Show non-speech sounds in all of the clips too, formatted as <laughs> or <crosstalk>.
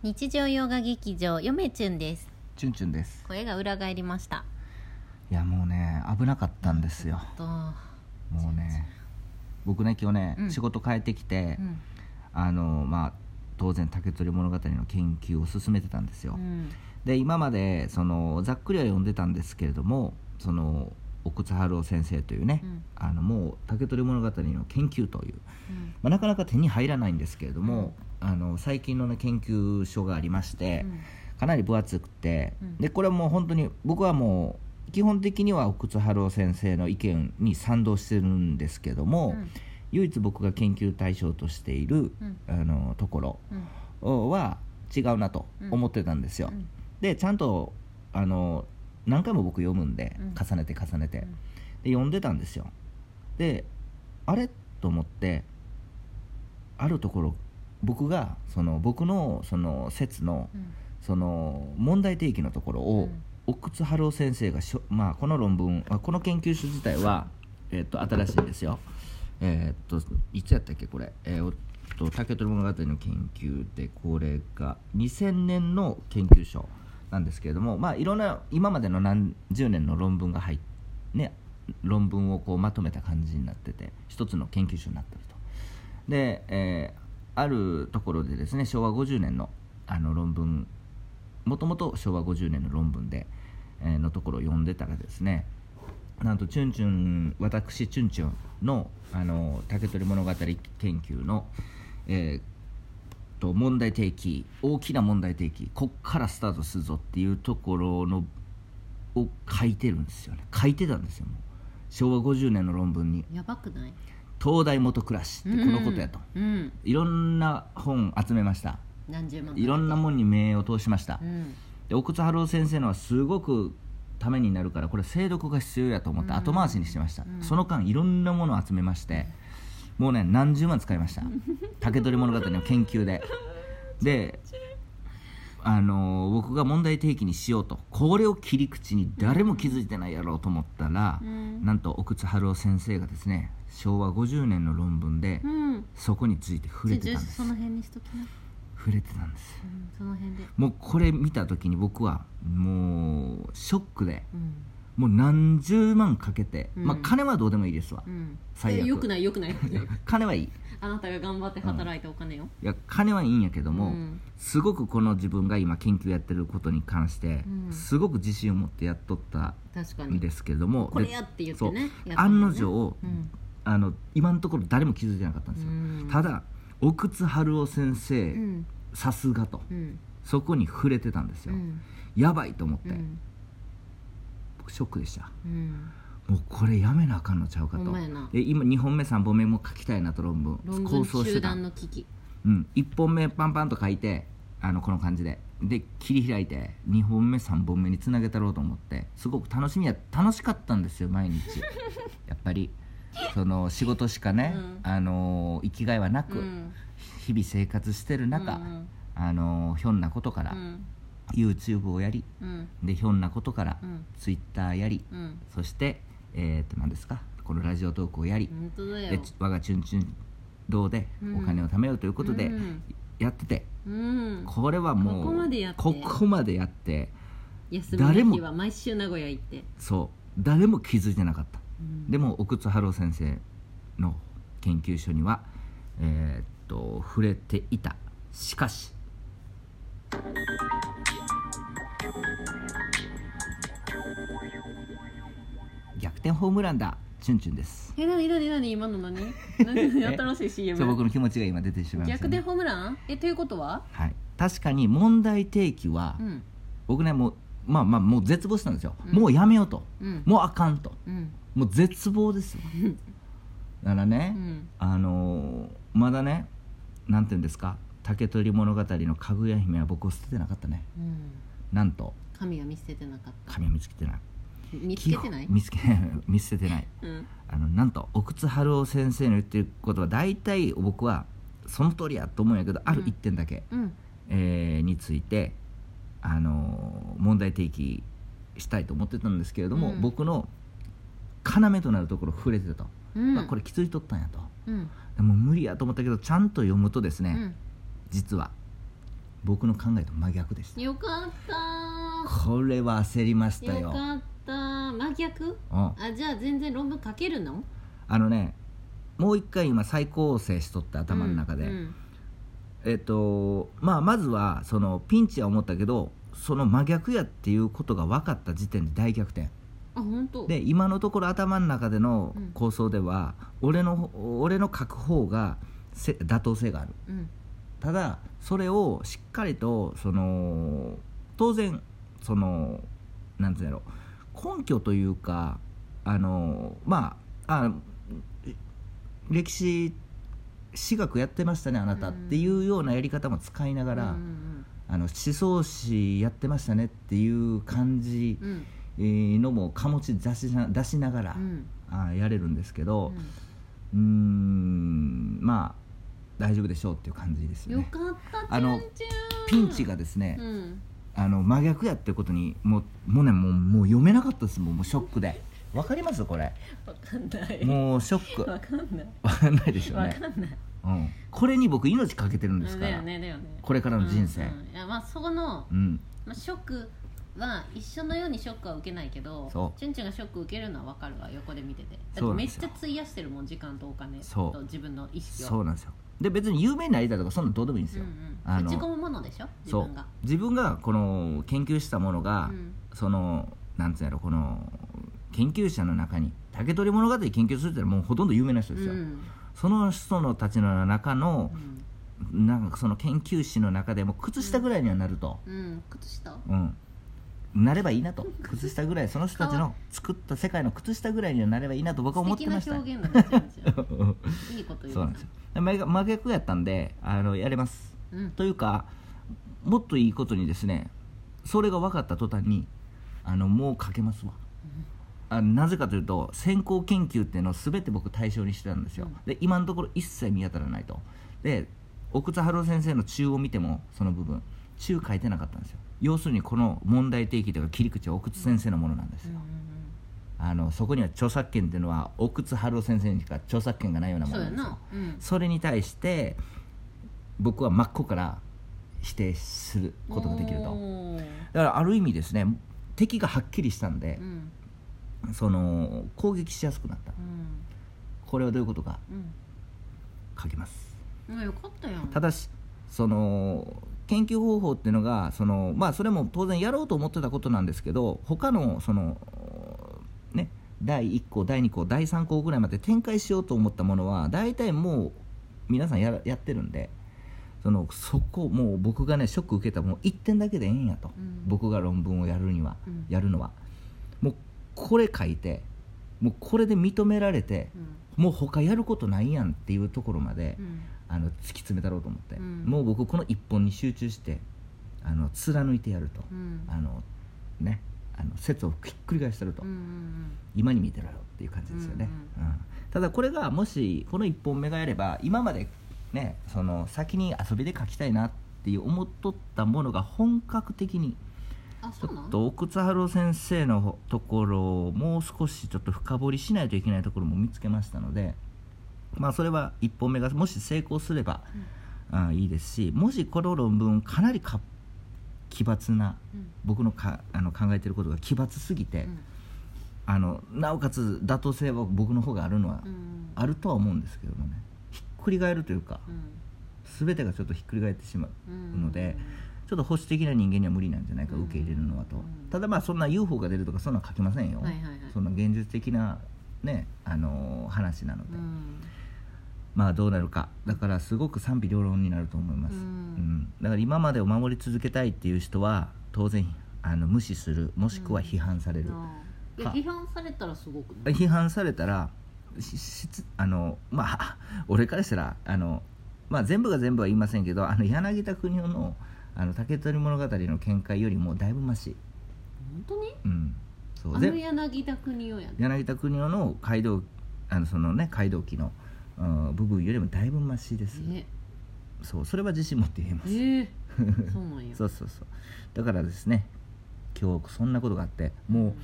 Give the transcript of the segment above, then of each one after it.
日常洋画劇場よめちゅんです。チュンチュンです。声が裏返りました。いやもうね危なかったんですよ。と。もうね僕ね今日ね、うん。仕事帰ってきて、うん。あのまあ当然竹取物語の研究を進めてたんですよ、うん。で今までそのざっくりは読んでたんですけれどもその奥津春夫先生というね、うん。あのもう竹取物語の研究という、うん。まあ、なかなか手に入らないんですけれども、あの最近の、ね、研究書がありまして、うん。かなり分厚くて、うん。でこれはもう本当に僕はもう基本的には奥津春夫先生の意見に賛同してるんですけども、うん。唯一僕が研究対象としている、うん。あのところうん。は違うなと思ってたんですよ。うん。でちゃんとあの何回も僕読むんで、うん。重ねて重ねて、うん。で読んでたんですよ。であれ？と思ってあるところ僕がその僕のその説のうん。その問題提起のところを、うん。奥津春夫先生がしょ、まあ、この論文あこの研究所自体は、えっと新しいんですよ。えっといつやったっけこれ、えーおっと竹取物語の研究でこれが2000年の研究所なんですけれどもまあいろんな今までの何十年の論文が入っね論文をこうまとめた感じになってて一つの研究所になってると。で、えーあるところでですね昭和50年のあの論文もともと昭和50年の論文で、えーのところを読んでたらですねなんとチュンチュン私チュンチュンのあの竹取物語研究の、えーと問題提起大きな問題提起こっからスタートするぞっていうところのを書いてるんですよね。書いてたんですよ昭和50年の論文に。やばくない「東大元暮らし」ってこのことやと、うんいろんな本集めました。何十万いろんなもんに目を通しました、うん。で奥津春夫先生のはすごくためになるからこれ精読が必要やと思って後回しにしてました、うん。その間いろんなものを集めましてもうね何十万使いました。<laughs> 竹取物語の研究で。であのー僕が問題提起にしようとこれを切り口に誰も気づいてないやろうと思ったら、うん。なんと奥津春夫先生がですね昭和50年の論文でうん。そこについて触れてたんです。その辺にしときな、触れてたんです。うん、その辺で。もうこれ見た時に僕はもうショックでうんもう何十万かけて、うん。まあ金はどうでもいいですわ、うん。最悪。えよくないよくない。<laughs> 金はいい。いあなたが頑張って働いたお金よ、や金はいいんやけども、うん。すごくこの自分が今研究やってることに関して、うん。すごく自信を持ってやっとった確かにんですけれどもでこれやって言ってね案の定、うん。あの今のところ誰も気づいてなかったんですよ、うん。ただ奥津春夫先生、うん。さすがと。うん。そこに触れてたんですよ、うん。やばいと思って、うん。僕ショックでした。うん。もうこれやめなあかんのちゃうかと。で今2本目3本目も書きたいなと論文構想して集た、団の危機。うん、1本目パンパンと書いてあのこの感じで。で切り開いて2本目3本目につなげたろうと思って。すごく楽しみや楽しかったんですよ毎日。<laughs> やっぱり。その仕事しかね、うん。あの生きがいはなく、うん。日々生活してる中、うん。あのひょんなことから、うん YouTube をやりうん。でひょんなことから、うん。Twitter やり、うん。そしてえー、と何ですか？このラジオトークをやり、で我がチュンチュン堂でうん。お金を貯めようということでうん。やってて、うん。これはもうここまでやって。ここまでやって休み誰もの日は毎週名古屋行って。そう。誰も気づいてなかった、うん。でも奥津春夫先生の研究所にはえーっと触れていた。しかし逆転ホームランだチュンチュンです。え何何何今の何？<laughs> 何新しい CM そう僕の気持ちが今出てしまいました、ね、逆転ホームラン？えということは？はい。確かに問題提起は、うん。僕ねもうまあまあもう絶望したんですよ、うん。もうやめようと、うん。もうあかんと。うん。もう絶望ですよ。<laughs> だからね、うん。あのーまだねなんていうんですか？竹取物語のかぐや姫は僕を捨ててなかったね。うんなんと神は見捨ててなかっ神は見つけてない。た見つけてない？見つけ <laughs> 見捨ててない。うん。あのなんと奥津春夫先生の言ってることは大体僕はその通りやと思うんやけどある一点だけ、うん。えーについて、あのー問題提起したいと思ってたんですけれども、うん。僕の要となるところ触れてたと、うん。まあこれ気づいとったんやと。うん。でも無理やと思ったけどちゃんと読むとですね、うん。実は僕の考えと真逆でした。よかった。これは焦りましたよ。よかった。真逆？うん。あじゃあ全然論文書けるの？あのねもう一回今再構成しとって頭の中で、うんえっとまあまずはそのピンチは思ったけどその真逆やっていうことが分かった時点で大逆転。あ本当。で今のところ頭の中でのうん。構想では、俺の俺の書く方がせ妥当性がある。うんただそれをしっかりとその当然そのなんていうんだろう根拠というかあのまああ歴史史学やってましたねあなたうん。っていうようなやり方も使いながら、うんあの思想史やってましたねっていう感じうん。えーのも醸し出しな出しながら、うん。あやれるんですけどうんまあ大丈夫でしょうっていう感じですよね。よかったあのピンチがですね、うん。あの真逆やってことにもうもうねもうもう読めなかったですもうショックで。わかりますこれ？わかんない。もうショック。わかんない。わかんないでしょうわね、かんない。うん、これに僕命かけてるんですかだらよねだよね。これからの人生。うんうんいやまあそこのうん。まあ、ショックは一緒のようにショックは受けないけどそう。チュンチュンがショック受けるのは分かるわ横で見てて。だってめっちゃ費やしてるもん時間とお金そう。と自分の意識を。そうなんですよで別に有名になりたいとかそんなのどうでもいいんですよ、うんあのうん、打ち込むものでしょ？自そう。分が。自分がこの研究したものが、うん。そのなんつうんやろこの研究者の中に竹取物語研究するってのはもうほとんど有名な人ですよ、うん。その人のたちの中のうん。なんかその研究士の中でも靴下ぐらいにはなると、うん。靴下？うんなればいいなと靴下ぐらいその人たちの作った世界の靴下ぐらいにはなればいいなと僕は思ってました。いいこと言うそうなんですよ。真真逆やったんであのやれます。うん。というかもっといいことにですねそれが分かった途端にあのもう書けますわ。あなぜかというと先行研究っていうのを全て僕対象にしてたんですよ、うん。で今のところ一切見当たらないと。で奥津春夫先生の中を見てもその部分中書いてなかったんですよ要するにこの問題提起というか切り口は奥津先生のものなんですうんよ、うん。あのそこには著作権っていうのは奥津春夫先生にしか著作権がないようなうんものなんですよ。そうん。それに対して僕は真っ向から否定することができると。だからある意味ですね敵がはっきりしたんでう、ん。その攻撃しやすくなった。うん。これはどういうことかうん。書きます。うんよかったよただしその研究方法っていうのがそのまあそれも当然やろうと思ってたことなんですけど他のそのね第1項第2項第3項ぐらいまで展開しようと思ったものは大体もう皆さんやらやってるんでそのそこもう僕がねショック受けたもう1点だけでええんやと、うん。僕が論文をやるには、うん。やるのは。もうこれ書いてもうこれで認められてうん。もう他やることないやんっていうところまで、うんあの突き詰めたろうと思って、うん。もう僕この一本に集中してあの貫いてやると、うん。あのねあの説をひっくり返してると、うんうん今に見てろよっていう感じですよね、ううんただこれがもしこの一本目がやれば今までねその先に遊びで書きたいなっていう思っとったものが本格的にあちょっと奥津春夫先生のところをもう少しちょっと深掘りしないといけないところも見つけましたのでまあそれは1本目がもし成功すれば、あいいですしもしこの論文かなりか奇抜なうん。僕のかあの考えてることが奇抜すぎて、うん。あのなおかつ妥当性は僕の方があるのは、うん。あるとは思うんですけどもね。ひっくり返るというかうん。全てがちょっとひっくり返ってしまううん。ので、ちょっと保守的な人間には無理なんじゃないか、うん。受け入れるのはと、うん。ただまあそんな UFO が出るとかそんなの書きませんよ、はいはいはい。そんな現実的なねあのー話なので、うんまあどうなるか。だからすごく賛否両論になると思います、うん。うん。だから今までを守り続けたいっていう人は当然あの無視する。もしくは批判される、あーいやか批判されたらすごく批判されたらししあのまあ <laughs> 俺からしたらあの、まあ、全部が全部は言いませんけどあの柳田国男の「あの竹取物語」の見解よりもだいぶマシ、本当に？うん、そう。あのぜ柳田国夫やね。柳田国男の街道あのそのね街道記の、うん部分よりもだいぶマシです、えそうそれは自信持って言えます、ええそうなんや。<laughs> そうそうそう。だからですね今日そんなことがあってもう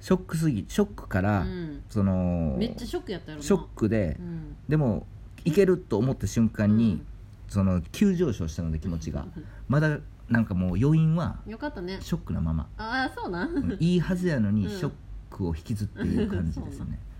ショックすぎショックから、うん。そのめっちゃショックやったやショックで、うん。でもいけると思った瞬間に、その急上昇したので気持ちが。まだなんかもう余韻はよかったね。ショックなまま。ああそうなん。うんいいはずやのにうん。ショックを引きずっている感じですね。<laughs> い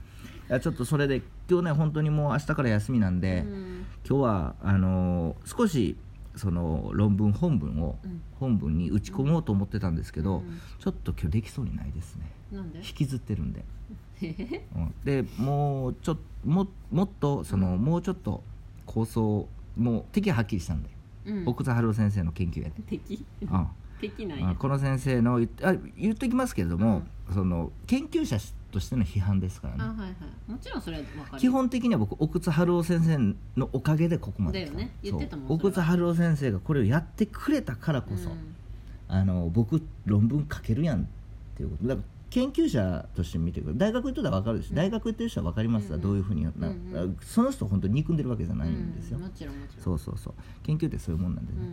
やちょっとそれで今日ね本当にもう明日から休みなんで、うん。今日はあのー少しその論文本文をうん。本文に打ち込もうと思ってたんですけど、うん。ちょっと今日できそうにないですね。なんで？引きずってるんで、うん。でもうちょっももっとその、もうちょっと構想もう敵ははっきりしたんで、うん。奥津春夫先生の研究やで、敵？うん。敵なんや。あこの先生の言ってあ言っておきますけれども、その研究者としての批判ですからね。あはいはい。もちろんそれは分かる。基本的には僕奥津春夫先生のおかげでここまでだよね。言ってたもん奥津春夫先生がこれをやってくれたからこそ、うん。あの僕論文書けるやんっていうこと。だから研究者として見てくる。大学行ってたら分かるでしょ、うん。大学行ってる人は分かりますわ、うんどういうふうにな、うんうん。その人本当に憎んでるわけじゃないんですよ、うんもちろんもちろん。そうそうそう。研究ってそういうもんなんでね、うんうん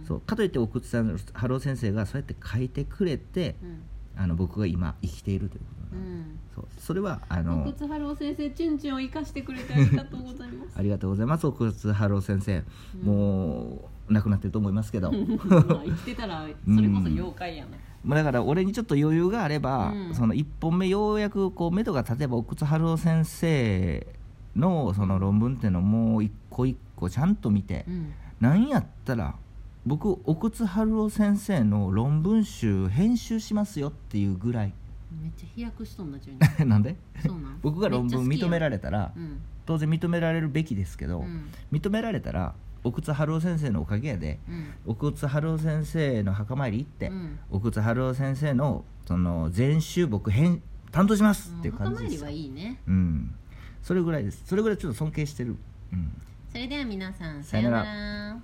うん。そう。かといって奥津さん春夫先生がそうやって書いてくれてうん。あの僕が今生きているということうなん。そう。それはあの奥津春夫先生チュンチュンを生かしてくれてありがとうございます。ありがとうございます。奥津春夫先生、もう亡くなってると思いますけど。<laughs> まあ生きてたらそれこそ妖怪やな。まあだから俺にちょっと余裕があれば、うん。その1本目ようやくこう目処が立てば奥津春夫先生のその論文っていうのをもう一個一個ちゃんと見て、うん。なんやったら僕奥津春夫先生の論文集編集しますよっていうぐらいめっちゃ飛躍しとんなチュンチュンなんで？そうなん？僕が論文認められれたらうん。当然認められるべきですけど、うん。認められたら奥津春夫先生のおかげやでうん。奥津春夫先生の墓参り行って、うん。奥津春夫先生のその全集僕編担当しますっていう感じ墓参りですいいね。うん。それぐらいです。それぐらいちょっと尊敬してる。うん。それでは皆さんさようなら